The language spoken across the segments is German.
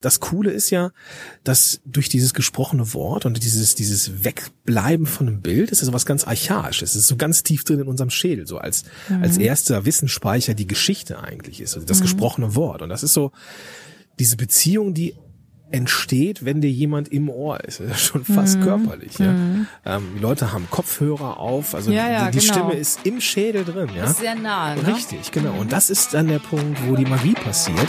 das Coole ist ja, dass durch dieses gesprochene Wort und dieses, dieses Wegbleiben von einem Bild, ist ja sowas ganz Archaisches. Es ist so ganz tief drin in unserem Schädel, so als, mhm. als erster Wissensspeicher die Geschichte eigentlich ist, also das mhm. gesprochene Wort. Und das ist so diese Beziehung, die entsteht, wenn dir jemand im Ohr ist. Ist schon fast mhm. körperlich. Ja? Mhm. Ähm, die Leute haben Kopfhörer auf, also ja, ja, die, die genau. Stimme ist im Schädel drin. Ja? Ist sehr nah. Ne? Richtig, genau. Und das ist dann der Punkt, wo die Magie passiert.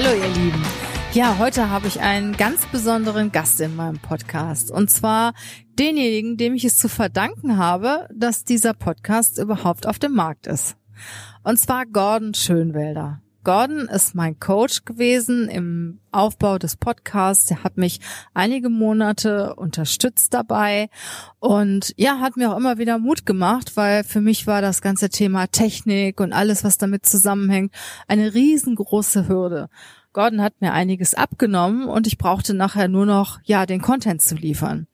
Hallo ihr Lieben. Ja, heute habe ich einen ganz besonderen Gast in meinem Podcast. Und zwar denjenigen, dem ich es zu verdanken habe, dass dieser Podcast überhaupt auf dem Markt ist. Und zwar Gordon Schönwälder. Gordon ist mein Coach gewesen im Aufbau des Podcasts. Er hat mich einige Monate unterstützt dabei und ja, hat mir auch immer wieder Mut gemacht, weil für mich war das ganze Thema Technik und alles, was damit zusammenhängt, eine riesengroße Hürde. Gordon hat mir einiges abgenommen und ich brauchte nachher nur noch, ja, den Content zu liefern.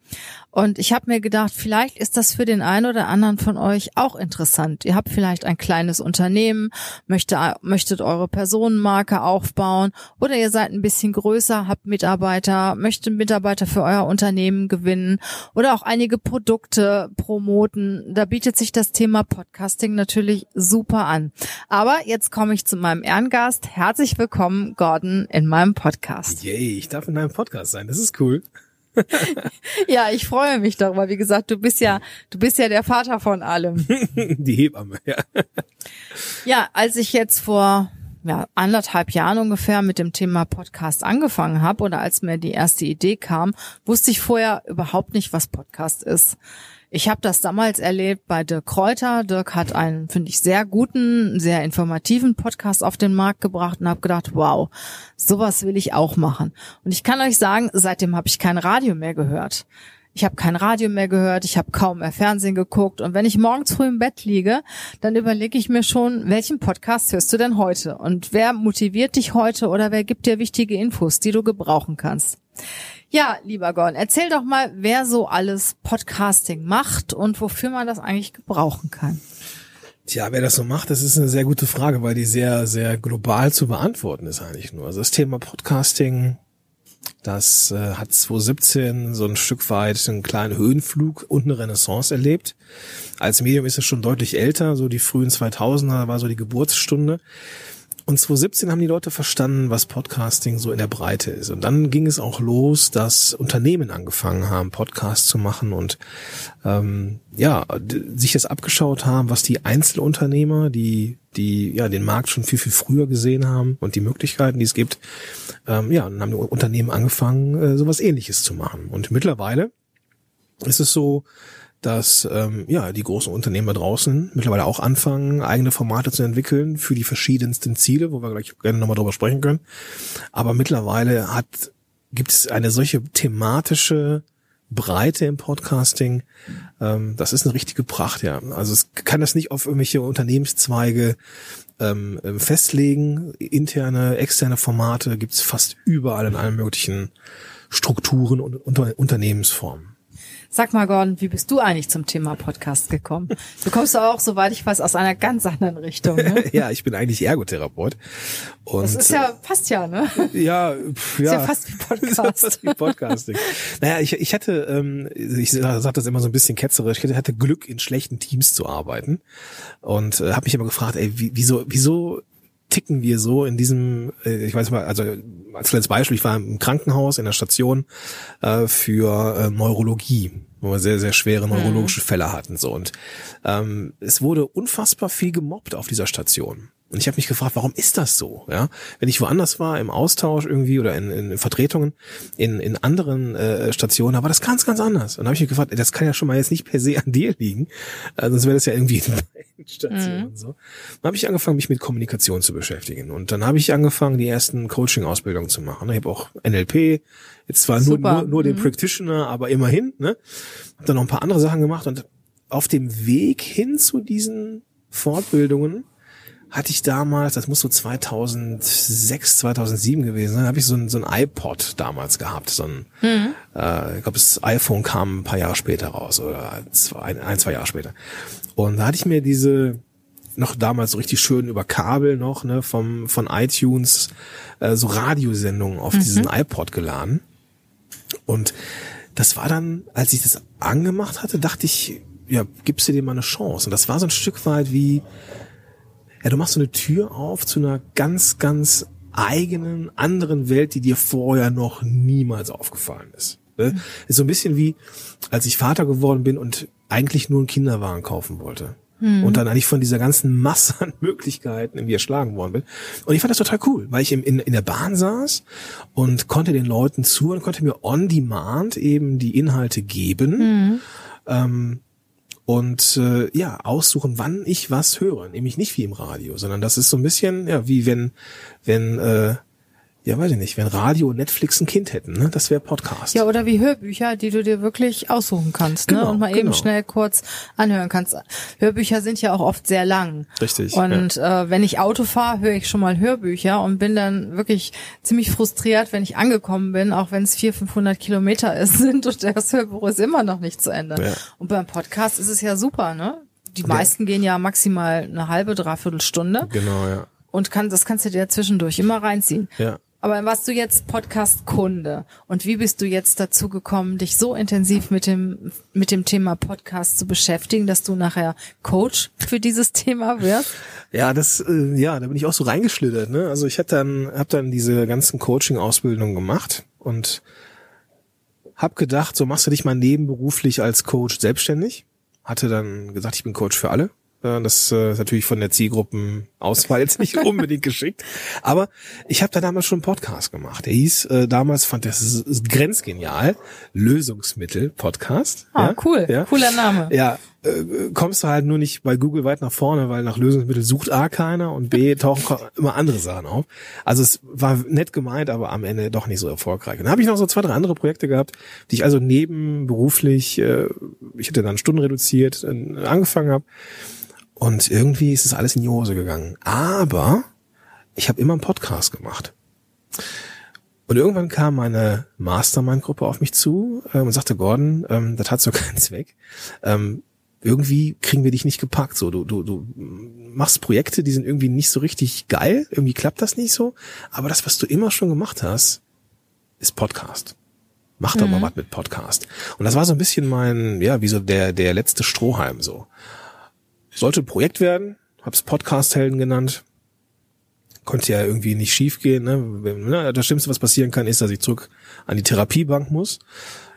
Und ich habe mir gedacht, vielleicht ist das für den einen oder anderen von euch auch interessant. Ihr habt vielleicht ein kleines Unternehmen, möchte, möchtet eure Personenmarke aufbauen oder ihr seid ein bisschen größer, habt Mitarbeiter, möchtet Mitarbeiter für euer Unternehmen gewinnen oder auch einige Produkte promoten. Da bietet sich das Thema Podcasting natürlich super an. Aber jetzt komme ich zu meinem Ehrengast. Herzlich willkommen, Gordon, in meinem Podcast. Yay, ich darf in deinem Podcast sein. Das ist cool. Ja, ich freue mich darüber. Wie gesagt, du bist ja, du bist ja der Vater von allem. Die Hebamme, ja. Ja, als ich jetzt vor ja, anderthalb Jahren ungefähr mit dem Thema Podcast angefangen habe oder als mir die erste Idee kam, wusste ich vorher überhaupt nicht, was Podcast ist. Ich habe das damals erlebt bei Dirk Kräuter. Dirk hat einen, finde ich, sehr guten, sehr informativen Podcast auf den Markt gebracht und habe gedacht, wow, sowas will ich auch machen. Und ich kann euch sagen, seitdem habe ich kein Radio mehr gehört. Ich habe kein Radio mehr gehört, ich habe kaum mehr Fernsehen geguckt und wenn ich morgens früh im Bett liege, dann überlege ich mir schon, welchen Podcast hörst du denn heute und wer motiviert dich heute oder wer gibt dir wichtige Infos, die du gebrauchen kannst. Ja, lieber Gordon, erzähl doch mal, wer so alles Podcasting macht und wofür man das eigentlich gebrauchen kann. Tja, wer das so macht, das ist eine sehr gute Frage, weil die sehr, sehr global zu beantworten ist eigentlich nur. Also das Thema Podcasting, das äh, hat 2017 so ein Stück weit einen kleinen Höhenflug und eine Renaissance erlebt. Als Medium ist es schon deutlich älter, so die frühen 2000er war so die Geburtsstunde. Und 2017 haben die Leute verstanden, was Podcasting so in der Breite ist. Und dann ging es auch los, dass Unternehmen angefangen haben, Podcasts zu machen und ähm, ja, sich das abgeschaut haben, was die Einzelunternehmer, die die ja den Markt schon viel viel früher gesehen haben und die Möglichkeiten, die es gibt, ähm, ja, dann haben die Unternehmen angefangen, äh, sowas Ähnliches zu machen. Und mittlerweile ist es so, dass ähm, ja die großen Unternehmen da draußen mittlerweile auch anfangen, eigene Formate zu entwickeln für die verschiedensten Ziele, wo wir gleich gerne nochmal drüber sprechen können. Aber mittlerweile hat gibt es eine solche thematische Breite im Podcasting. Ähm, das ist eine richtige Pracht, ja. Also es kann das nicht auf irgendwelche Unternehmenszweige ähm, festlegen. Interne, externe Formate gibt es fast überall in allen möglichen Strukturen und Unter Unternehmensformen. Sag mal, Gordon, wie bist du eigentlich zum Thema Podcast gekommen? Du kommst auch, soweit ich weiß, aus einer ganz anderen Richtung. Ne? ja, ich bin eigentlich Ergotherapeut. Und das ist ja fast ja, ne? Ja, pf, ja. Ist ja fast wie Podcast. fast wie Podcasting. naja, ich, ich hatte, ähm, ich sage das immer so ein bisschen ketzerisch, ich hatte Glück, in schlechten Teams zu arbeiten und äh, habe mich immer gefragt, ey, wie, wieso, wieso ticken wir so in diesem, äh, ich weiß mal, also als kleines Beispiel, ich war im Krankenhaus in der Station äh, für äh, Neurologie, wo wir sehr, sehr schwere neurologische mhm. Fälle hatten. So und ähm, es wurde unfassbar viel gemobbt auf dieser Station. Und ich habe mich gefragt, warum ist das so? Ja, wenn ich woanders war im Austausch irgendwie oder in, in Vertretungen in, in anderen äh, Stationen, war das ganz, ganz anders. Und da habe ich mich gefragt, das kann ja schon mal jetzt nicht per se an dir liegen, äh, sonst wäre das ja irgendwie in Stationen mhm. und so. Dann habe ich angefangen, mich mit Kommunikation zu beschäftigen. Und dann habe ich angefangen, die ersten Coaching-Ausbildungen zu machen. Ich habe auch NLP, jetzt zwar nur, nur, nur den mhm. Practitioner, aber immerhin. Ne? Habe dann noch ein paar andere Sachen gemacht und auf dem Weg hin zu diesen Fortbildungen hatte ich damals, das muss so 2006, 2007 gewesen sein, habe ich so ein, so ein iPod damals gehabt. So ein, mhm. äh, ich glaube, das iPhone kam ein paar Jahre später raus oder zwei, ein, zwei Jahre später. Und da hatte ich mir diese noch damals so richtig schön über Kabel noch, ne, vom, von iTunes, äh, so Radiosendungen auf mhm. diesen iPod geladen. Und das war dann, als ich das angemacht hatte, dachte ich, ja, gibst du dir mal eine Chance. Und das war so ein Stück weit wie, ja, du machst so eine Tür auf zu einer ganz, ganz eigenen, anderen Welt, die dir vorher noch niemals aufgefallen ist. Ne? Mhm. Ist so ein bisschen wie, als ich Vater geworden bin und eigentlich nur einen Kinderwagen kaufen wollte. Mhm. Und dann eigentlich von dieser ganzen Masse an Möglichkeiten irgendwie erschlagen worden bin. Und ich fand das total cool, weil ich in, in, in der Bahn saß und konnte den Leuten zuhören, konnte mir on demand eben die Inhalte geben. Mhm. Ähm, und äh, ja, aussuchen, wann ich was höre. Nämlich nicht wie im Radio, sondern das ist so ein bisschen, ja, wie wenn, wenn äh, ja, weiß ich nicht, wenn Radio und Netflix ein Kind hätten, ne? Das wäre Podcast. Ja, oder wie Hörbücher, die du dir wirklich aussuchen kannst, ne? genau, ne? Und mal genau. eben schnell kurz anhören kannst. Hörbücher sind ja auch oft sehr lang. Richtig. Und ja. äh, wenn ich Auto fahre, höre ich schon mal Hörbücher und bin dann wirklich ziemlich frustriert, wenn ich angekommen bin, auch wenn es 400, 500 Kilometer ist, sind und das Hörbuch ist immer noch nicht zu Ende. Ja. Und beim Podcast ist es ja super, ne? Die meisten ja. gehen ja maximal eine halbe, dreiviertel Stunde. Genau, ja. Und kann, das kannst du dir zwischendurch immer reinziehen. Ja. Aber warst du jetzt Podcast-Kunde? Und wie bist du jetzt dazu gekommen, dich so intensiv mit dem, mit dem Thema Podcast zu beschäftigen, dass du nachher Coach für dieses Thema wirst? Ja, das, äh, ja, da bin ich auch so reingeschlittert, ne? Also ich hatte dann, hab dann diese ganzen Coaching-Ausbildungen gemacht und hab gedacht, so machst du dich mal nebenberuflich als Coach selbstständig. Hatte dann gesagt, ich bin Coach für alle das äh, ist natürlich von der Zielgruppenauswahl jetzt nicht unbedingt geschickt. Aber ich habe da damals schon einen Podcast gemacht. Der hieß äh, damals, fand das ist, ist grenzgenial, Lösungsmittel Podcast. Ah, ja? cool. Ja? Cooler Name. Ja, äh, kommst du halt nur nicht bei Google weit nach vorne, weil nach Lösungsmittel sucht A keiner und B tauchen immer andere Sachen auf. Also es war nett gemeint, aber am Ende doch nicht so erfolgreich. Und dann habe ich noch so zwei, drei andere Projekte gehabt, die ich also nebenberuflich, äh, ich hatte dann Stunden reduziert, äh, angefangen habe. Und irgendwie ist es alles in die Hose gegangen. Aber ich habe immer einen Podcast gemacht. Und irgendwann kam meine Mastermind-Gruppe auf mich zu äh, und sagte, Gordon, ähm, das hat so keinen Zweck. Ähm, irgendwie kriegen wir dich nicht gepackt. So, du, du, du machst Projekte, die sind irgendwie nicht so richtig geil. Irgendwie klappt das nicht so. Aber das, was du immer schon gemacht hast, ist Podcast. Mach doch mhm. mal was mit Podcast. Und das war so ein bisschen mein, ja, wie so der, der letzte Strohhalm so. Sollte ein Projekt werden, hab's Podcast-Helden genannt. Konnte ja irgendwie nicht schief gehen. Ne? ne? Das Schlimmste, was passieren kann, ist, dass ich zurück an die Therapiebank muss.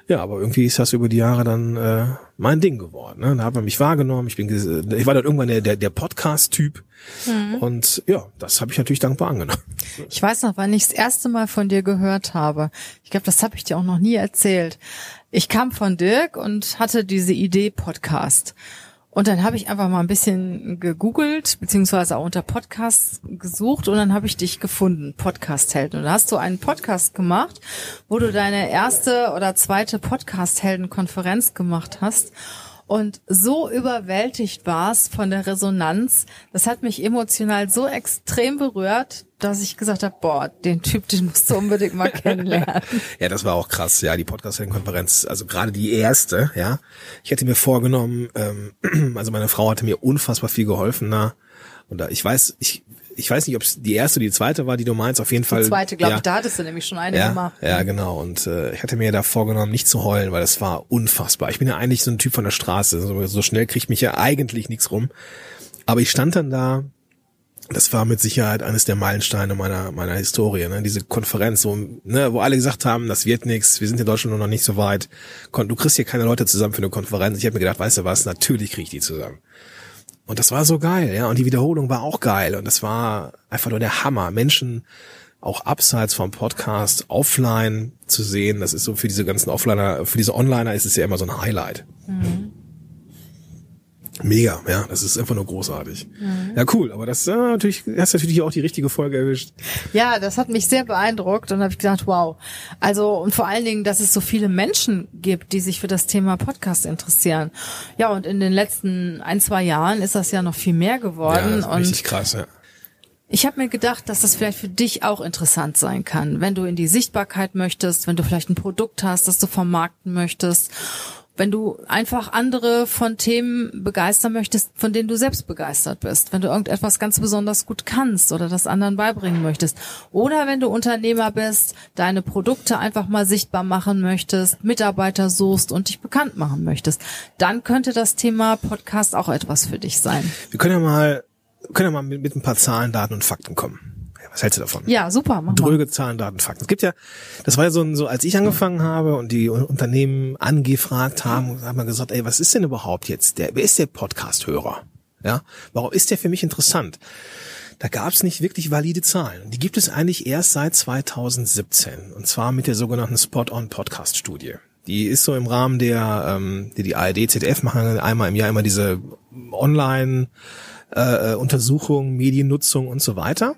Ja, aber irgendwie ist das über die Jahre dann äh, mein Ding geworden. Ne? Da hat man mich wahrgenommen. Ich bin, ich war dann irgendwann der, der, der Podcast-Typ. Mhm. Und ja, das habe ich natürlich dankbar angenommen. Ich weiß noch, wann ich das erste Mal von dir gehört habe. Ich glaube, das habe ich dir auch noch nie erzählt. Ich kam von Dirk und hatte diese Idee Podcast. Und dann habe ich einfach mal ein bisschen gegoogelt, beziehungsweise auch unter Podcasts gesucht und dann habe ich dich gefunden, Podcast-Helden. Und da hast du einen Podcast gemacht, wo du deine erste oder zweite Podcast-Helden-Konferenz gemacht hast und so überwältigt warst von der Resonanz. Das hat mich emotional so extrem berührt, dass ich gesagt habe, boah, den Typ, den musst du unbedingt mal kennenlernen. ja, das war auch krass, ja, die Podcast-Konferenz, also gerade die erste, ja. Ich hätte mir vorgenommen, ähm, also meine Frau hatte mir unfassbar viel geholfen da. Und da, ich weiß, ich ich weiß nicht, ob es die erste oder die zweite war, die du meinst, auf jeden Fall. Die zweite, glaube ja. ich, da hattest du nämlich schon eine ja, gemacht. Ja, genau. Und äh, ich hatte mir da vorgenommen, nicht zu heulen, weil das war unfassbar. Ich bin ja eigentlich so ein Typ von der Straße. So, so schnell kriegt mich ja eigentlich nichts rum. Aber ich stand dann da das war mit Sicherheit eines der Meilensteine meiner meiner Historie, ne? Diese Konferenz, wo, ne, wo alle gesagt haben, das wird nichts, wir sind in Deutschland noch nicht so weit. Du kriegst hier keine Leute zusammen für eine Konferenz. Ich habe mir gedacht, weißt du was, natürlich krieg ich die zusammen. Und das war so geil, ja. Und die Wiederholung war auch geil. Und das war einfach nur der Hammer. Menschen auch abseits vom Podcast offline zu sehen, das ist so für diese ganzen Offliner, für diese Onliner ist es ja immer so ein Highlight. Mhm. Mega, ja, das ist einfach nur großartig. Mhm. Ja, cool, aber das äh, natürlich, hast natürlich auch die richtige Folge erwischt. Ja, das hat mich sehr beeindruckt und habe ich gesagt, wow. Also und vor allen Dingen, dass es so viele Menschen gibt, die sich für das Thema Podcast interessieren. Ja, und in den letzten ein, zwei Jahren ist das ja noch viel mehr geworden. Ja, richtig krass, ja. Ich habe mir gedacht, dass das vielleicht für dich auch interessant sein kann, wenn du in die Sichtbarkeit möchtest, wenn du vielleicht ein Produkt hast, das du vermarkten möchtest, wenn du einfach andere von Themen begeistern möchtest, von denen du selbst begeistert bist, wenn du irgendetwas ganz besonders gut kannst oder das anderen beibringen möchtest, oder wenn du Unternehmer bist, deine Produkte einfach mal sichtbar machen möchtest, Mitarbeiter suchst und dich bekannt machen möchtest, dann könnte das Thema Podcast auch etwas für dich sein. Wir können ja mal können wir mal mit, mit ein paar Zahlen, Daten und Fakten kommen. Was hältst du davon? Ja, super. Mach Dröge mal. Zahlen, Daten, Fakten. Es gibt ja, das war ja so, ein, so als ich angefangen habe und die Unternehmen angefragt haben, haben wir gesagt, ey, was ist denn überhaupt jetzt der, wer ist der Podcast-Hörer? Ja, warum ist der für mich interessant? Da gab es nicht wirklich valide Zahlen. Die gibt es eigentlich erst seit 2017 und zwar mit der sogenannten Spot-on-Podcast-Studie. Die ist so im Rahmen der, ähm, die, die ARD, ZDF machen einmal im Jahr immer diese Online- äh, Untersuchung, Mediennutzung und so weiter.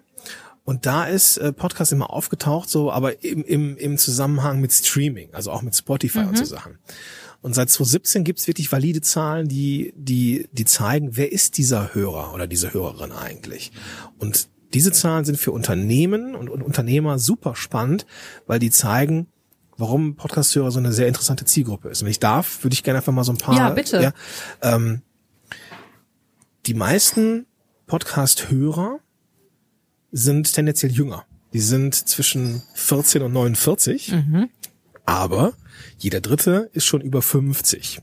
Und da ist äh, Podcast immer aufgetaucht, so, aber im, im, im Zusammenhang mit Streaming, also auch mit Spotify mhm. und so Sachen. Und seit 2017 gibt's wirklich valide Zahlen, die, die, die zeigen, wer ist dieser Hörer oder diese Hörerin eigentlich. Und diese Zahlen sind für Unternehmen und, und Unternehmer super spannend, weil die zeigen, warum Podcast-Hörer so eine sehr interessante Zielgruppe ist. Und wenn ich darf, würde ich gerne einfach mal so ein paar. Ja, bitte. Ja, ähm, die meisten Podcast-Hörer sind tendenziell jünger. Die sind zwischen 14 und 49. Mhm. Aber jeder Dritte ist schon über 50.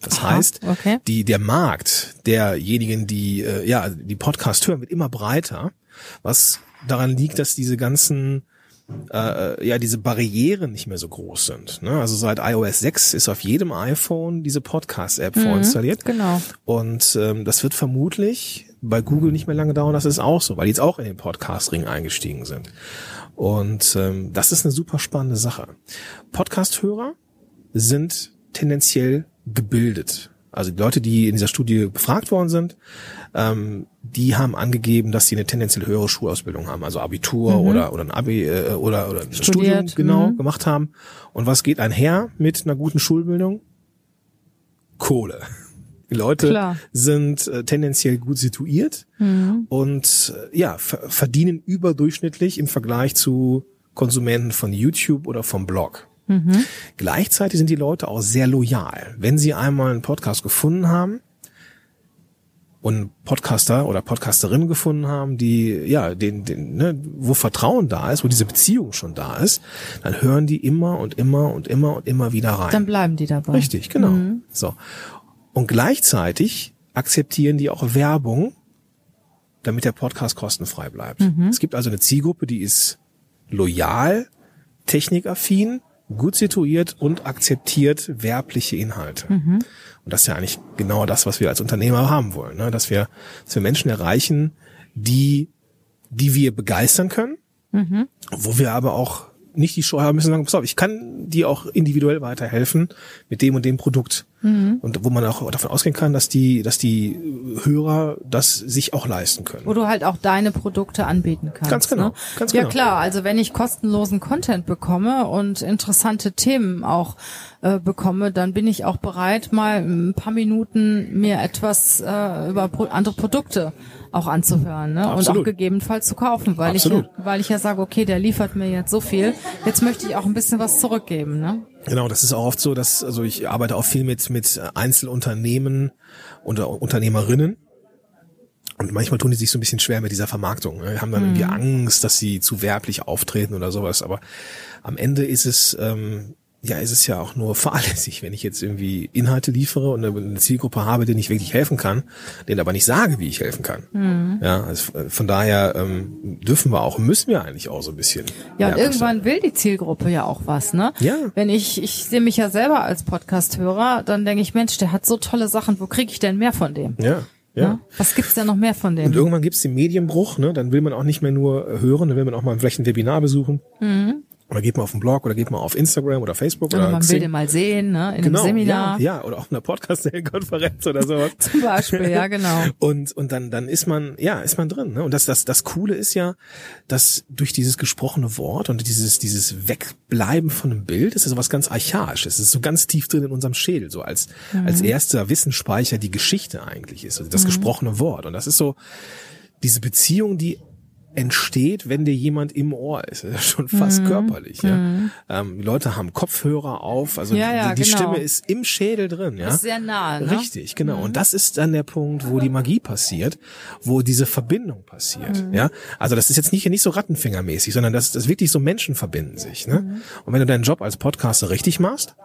Das Aha, heißt, okay. die, der Markt derjenigen, die, äh, ja, die Podcast hören, wird immer breiter, was daran liegt, dass diese ganzen äh, ja diese Barrieren nicht mehr so groß sind. Ne? Also seit iOS 6 ist auf jedem iPhone diese Podcast-App mhm, vorinstalliert. Genau. Und ähm, das wird vermutlich bei Google nicht mehr lange dauern, das ist auch so, weil die jetzt auch in den Podcast-Ring eingestiegen sind. Und ähm, das ist eine super spannende Sache. Podcast-Hörer sind tendenziell gebildet. Also die Leute, die in dieser Studie befragt worden sind, ähm, die haben angegeben, dass sie eine tendenziell höhere Schulausbildung haben, also Abitur mhm. oder oder ein Abi äh, oder oder ein Studium genau mhm. gemacht haben. Und was geht einher mit einer guten Schulbildung? Kohle. Die Leute Klar. sind äh, tendenziell gut situiert mhm. und äh, ja verdienen überdurchschnittlich im Vergleich zu Konsumenten von YouTube oder vom Blog. Mhm. Gleichzeitig sind die Leute auch sehr loyal. Wenn sie einmal einen Podcast gefunden haben und Podcaster oder Podcasterinnen gefunden haben, die ja, den, den, ne, wo Vertrauen da ist, wo diese Beziehung schon da ist, dann hören die immer und immer und immer und immer wieder rein. Dann bleiben die dabei. Richtig, genau. Mhm. So. Und gleichzeitig akzeptieren die auch Werbung, damit der Podcast kostenfrei bleibt. Mhm. Es gibt also eine Zielgruppe, die ist loyal, technikaffin, gut situiert und akzeptiert werbliche Inhalte. Mhm. Und das ist ja eigentlich genau das, was wir als Unternehmer haben wollen, ne? dass wir, dass wir Menschen erreichen, die, die wir begeistern können, mhm. wo wir aber auch nicht die Show haben müssen sagen, pass auf, ich kann dir auch individuell weiterhelfen mit dem und dem Produkt. Mhm. Und wo man auch davon ausgehen kann, dass die, dass die Hörer das sich auch leisten können. Wo du halt auch deine Produkte anbieten kannst. Ganz genau. Ne? Ganz ja genau. klar, also wenn ich kostenlosen Content bekomme und interessante Themen auch äh, bekomme, dann bin ich auch bereit, mal ein paar Minuten mir etwas äh, über andere Produkte auch anzuhören ne? und auch gegebenenfalls zu kaufen, weil Absolut. ich weil ich ja sage, okay, der liefert mir jetzt so viel, jetzt möchte ich auch ein bisschen was zurückgeben. Ne? Genau, das ist auch oft so, dass also ich arbeite auch viel mit mit Einzelunternehmen und Unternehmerinnen. Und manchmal tun die sich so ein bisschen schwer mit dieser Vermarktung. Wir haben dann mhm. irgendwie Angst, dass sie zu werblich auftreten oder sowas. Aber am Ende ist es ähm, ja, ist es ja auch nur fahrlässig, wenn ich jetzt irgendwie Inhalte liefere und eine Zielgruppe habe, denen ich wirklich helfen kann, denen aber nicht sage, wie ich helfen kann. Mhm. Ja, also von daher ähm, dürfen wir auch, müssen wir eigentlich auch so ein bisschen. Ja, und irgendwann will die Zielgruppe ja auch was, ne? Ja. Wenn ich, ich sehe mich ja selber als Podcast-Hörer, dann denke ich, Mensch, der hat so tolle Sachen, wo kriege ich denn mehr von dem? Ja. Ja. Ne? Was gibt's da noch mehr von dem? Und irgendwann gibt's den Medienbruch, ne? Dann will man auch nicht mehr nur hören, dann will man auch mal vielleicht ein Webinar besuchen. Mhm. Oder geht man auf den Blog oder geht man auf Instagram oder Facebook Oder oder man will Xing. den mal sehen, ne? In genau, einem Seminar. Ja, ja, oder auf einer Podcast-Konferenz oder sowas. Zum Beispiel, ja, genau. Und, und dann, dann ist man, ja, ist man drin. Ne? Und das, das, das Coole ist ja, dass durch dieses gesprochene Wort und dieses, dieses Wegbleiben von einem Bild, ist ja so was ganz Archaisches. Es ist so ganz tief drin in unserem Schädel, so als, als erster Wissensspeicher die Geschichte eigentlich ist, also das gesprochene Wort. Und das ist so diese Beziehung, die entsteht, wenn dir jemand im Ohr ist. Das ist schon fast körperlich. Ja? Ähm, die Leute haben Kopfhörer auf, also Ja, ja, die, die genau. Stimme ist im Schädel drin. Ja? Ist sehr nah, ne? Richtig, genau. Und das ist dann der Punkt, wo die Magie passiert, wo diese Verbindung passiert. Ja, also das ist jetzt nicht nicht so Rattenfingermäßig, sondern das, das wirklich so Menschen verbinden sich. Ne? Und wenn du deinen Job als Podcaster richtig machst,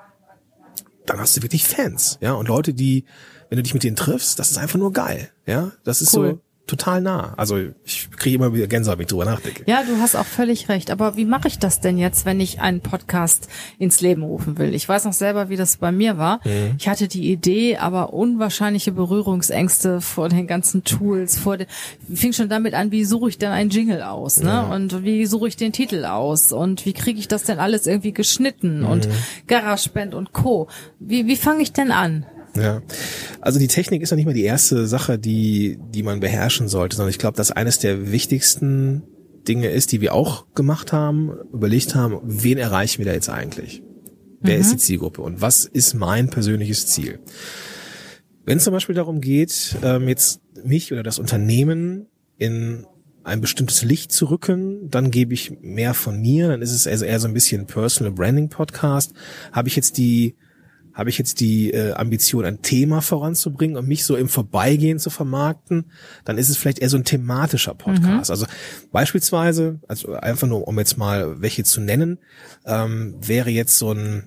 dann hast du wirklich Fans. Ja, und Leute, die, wenn du dich mit denen triffst, das ist einfach nur geil. Ja, das ist Cool. so total nah. Also ich kriege immer wieder Gänsehaut, wenn ich drüber nachdenke. Ja, du hast auch völlig recht. Aber wie mache ich das denn jetzt, wenn ich einen Podcast ins Leben rufen will? Ich weiß noch selber, wie das bei mir war. Mhm. Ich hatte die Idee, aber unwahrscheinliche Berührungsängste vor den ganzen Tools, vor den, fing schon damit an, wie suche ich denn einen Jingle aus, ne? Und wie suche ich den Titel aus? Und wie kriege ich das denn alles irgendwie geschnitten? Und Mhm. GarageBand und Co. Wie, wie fange ich denn an? Ja, also die Technik ist ja nicht mal die erste Sache, die, die man beherrschen sollte, sondern ich glaube, dass eines der wichtigsten Dinge ist, die wir auch gemacht haben, überlegt haben, wen erreichen wir da jetzt eigentlich? Wer ist die Zielgruppe und was ist mein persönliches Ziel? Wenn es zum Beispiel darum geht, ähm, jetzt mich oder das Unternehmen in ein bestimmtes Licht zu rücken, dann gebe ich mehr von mir, dann ist es also eher so ein bisschen Personal Branding Podcast. Habe ich jetzt die habe ich jetzt die äh, Ambition, ein Thema voranzubringen und mich so im Vorbeigehen zu vermarkten, dann ist es vielleicht eher so ein thematischer Podcast. Also beispielsweise, also einfach nur, um jetzt mal welche zu nennen, ähm, wäre jetzt so ein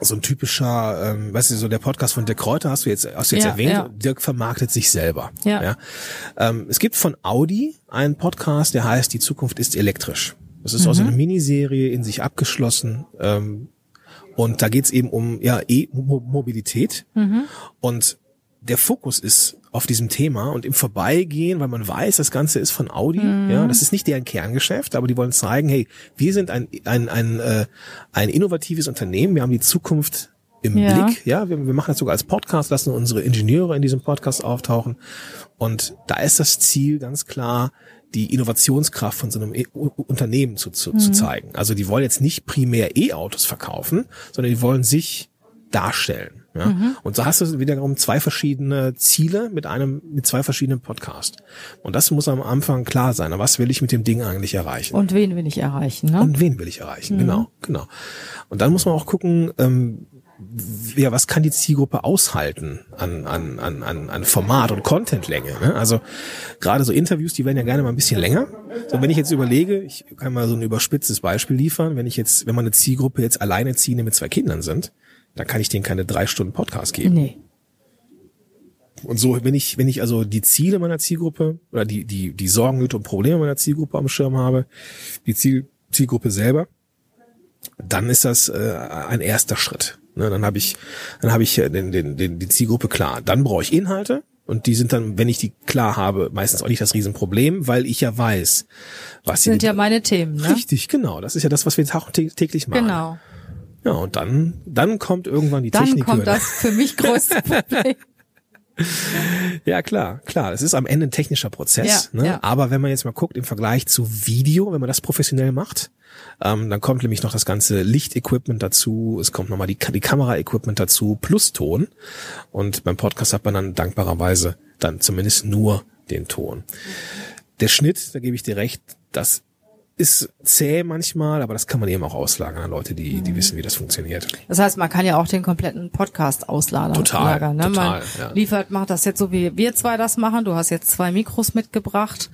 so ein typischer, ähm, weißt du, so der Podcast von Dirk Kräuter hast du jetzt, hast du jetzt Ja, erwähnt. ja. Dirk vermarktet sich selber. Ja. Ähm, es gibt von Audi einen Podcast, der heißt Die Zukunft ist elektrisch. Das ist auch so eine Miniserie in sich abgeschlossen. Ähm, und da geht's eben um ja E-Mobilität. Und der Fokus ist auf diesem Thema und im Vorbeigehen, weil man weiß, das Ganze ist von Audi, ja, das ist nicht deren Kerngeschäft, aber die wollen zeigen, hey, wir sind ein, ein, ein, äh, ein innovatives Unternehmen, wir haben die Zukunft im Ja. Blick, ja, wir, wir machen das sogar als Podcast, lassen unsere Ingenieure in diesem Podcast auftauchen. Und da ist das Ziel ganz klar, die Innovationskraft von so einem e Unternehmen zu, zu, zu zeigen. Also die wollen jetzt nicht primär E-Autos verkaufen, sondern die wollen sich darstellen. Ja? Und so hast du wiederum zwei verschiedene Ziele mit einem, mit zwei verschiedenen Podcasts. Und das muss am Anfang klar sein. Was will ich mit dem Ding eigentlich erreichen? Und wen will ich erreichen, ne? Und wen will ich erreichen? Genau, genau. Und dann muss man auch gucken, ähm, ja, was kann die Zielgruppe aushalten an, an, an, an, an Format und Contentlänge? Ne? Also gerade so Interviews, die werden ja gerne mal ein bisschen länger. So, wenn ich jetzt überlege, ich kann mal so ein überspitztes Beispiel liefern, wenn ich jetzt, wenn meine Zielgruppe jetzt Alleinerziehende mit zwei Kindern sind, dann kann ich denen keine drei Stunden Podcast geben. Nee. Und so, wenn ich, wenn ich also die Ziele meiner Zielgruppe oder die, die, die Sorgen, Nöte und Probleme meiner Zielgruppe am Schirm habe, die Ziel, Zielgruppe selber, dann ist das äh, ein erster Schritt. Ne, dann habe ich, dann habe ich äh, den, den, den, die Zielgruppe klar. Dann brauche ich Inhalte und die sind dann, wenn ich die klar habe, meistens auch nicht das Riesenproblem, weil ich ja weiß, was sie Sind ja meine Themen, ne? richtig, genau. Das ist ja das, was wir tagtäglich machen. Genau. Ja, und dann, dann kommt irgendwann die Dann Technik. kommt das für mich größte Problem. Ja, klar, klar. Das ist am Ende ein technischer Prozess. Ja, ne? ja. Aber wenn man jetzt mal guckt im Vergleich zu Video, wenn man das professionell macht, ähm, dann kommt nämlich noch das ganze Lichtequipment dazu, es kommt nochmal die, die Kameraequipment dazu, plus Ton. Und beim Podcast hat man dann dankbarerweise dann zumindest nur den Ton. Der Schnitt, da gebe ich dir recht, das ist zäh manchmal, aber das kann man eben auch auslagern an Leute, die, Mhm. die wissen, wie das funktioniert. Das heißt, man kann ja auch den kompletten Podcast auslagern. Total, lagern, ne? total, Man ja. liefert, macht das jetzt so, wie wir zwei das machen. Du hast jetzt zwei Mikros mitgebracht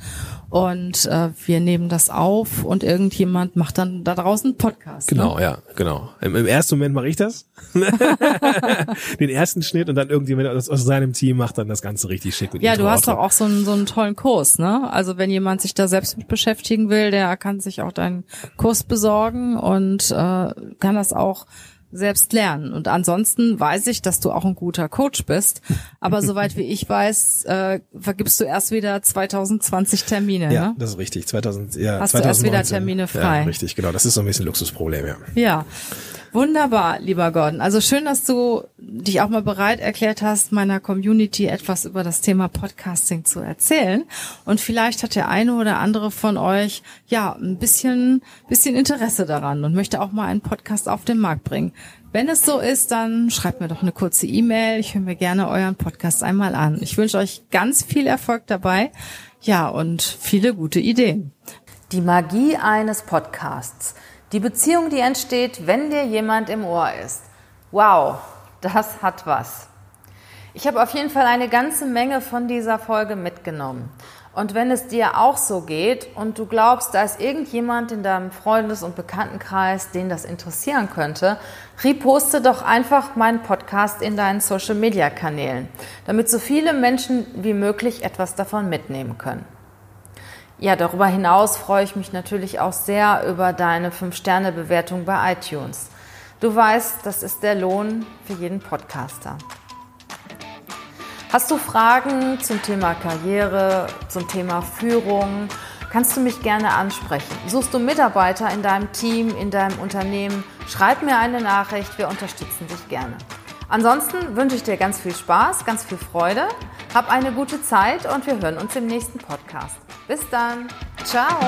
und äh, wir nehmen das auf und irgendjemand macht dann da draußen einen Podcast. Genau, Ne? ja, genau. Im, Im ersten Moment mache ich das. Den ersten Schnitt und dann irgendjemand aus, aus seinem Team macht dann das Ganze richtig schick. Mit Ja, Intro, du hast Outro. doch auch so einen, so einen tollen Kurs, ne? Also wenn jemand sich da selbst mit beschäftigen will, der kann sich auch deinen Kurs besorgen und äh, kann das auch selbst lernen. Und ansonsten weiß ich, dass du auch ein guter Coach bist. Aber soweit wie ich weiß, äh, vergibst du erst wieder 2020 Termine. Ja, ne? das ist richtig. 2000, ja, Hast 2019. du erst wieder Termine frei. Ja, richtig, genau. Das ist so ein bisschen ein Luxusproblem, ja. Ja, wunderbar, lieber Gordon. Also schön, dass du dich auch mal bereit erklärt hast, meiner Community etwas über das Thema Podcasting zu erzählen. Und vielleicht hat der eine oder andere von euch ja ein bisschen, bisschen Interesse daran und möchte auch mal einen Podcast auf den Markt bringen. Wenn es so ist, dann schreibt mir doch eine kurze E-Mail. Ich höre mir gerne euren Podcast einmal an. Ich wünsche euch ganz viel Erfolg dabei. Ja, und viele gute Ideen. Die Magie eines Podcasts. Die Beziehung, die entsteht, wenn dir jemand im Ohr ist. Wow, das hat was. Ich habe auf jeden Fall eine ganze Menge von dieser Folge mitgenommen. Und wenn es dir auch so geht und du glaubst, da ist irgendjemand in deinem Freundes- und Bekanntenkreis, den das interessieren könnte, reposte doch einfach meinen Podcast in deinen Social-Media-Kanälen, damit so viele Menschen wie möglich etwas davon mitnehmen können. Ja, darüber hinaus freue ich mich natürlich auch sehr über deine 5-Sterne-Bewertung bei iTunes. Du weißt, das ist der Lohn für jeden Podcaster. Hast du Fragen zum Thema Karriere, zum Thema Führung? Kannst du mich gerne ansprechen. Suchst du Mitarbeiter in deinem Team, in deinem Unternehmen? Schreib mir eine Nachricht, wir unterstützen dich gerne. Ansonsten wünsche ich dir ganz viel Spaß, ganz viel Freude. Hab eine gute Zeit und wir hören uns im nächsten Podcast. Bis dann. Ciao.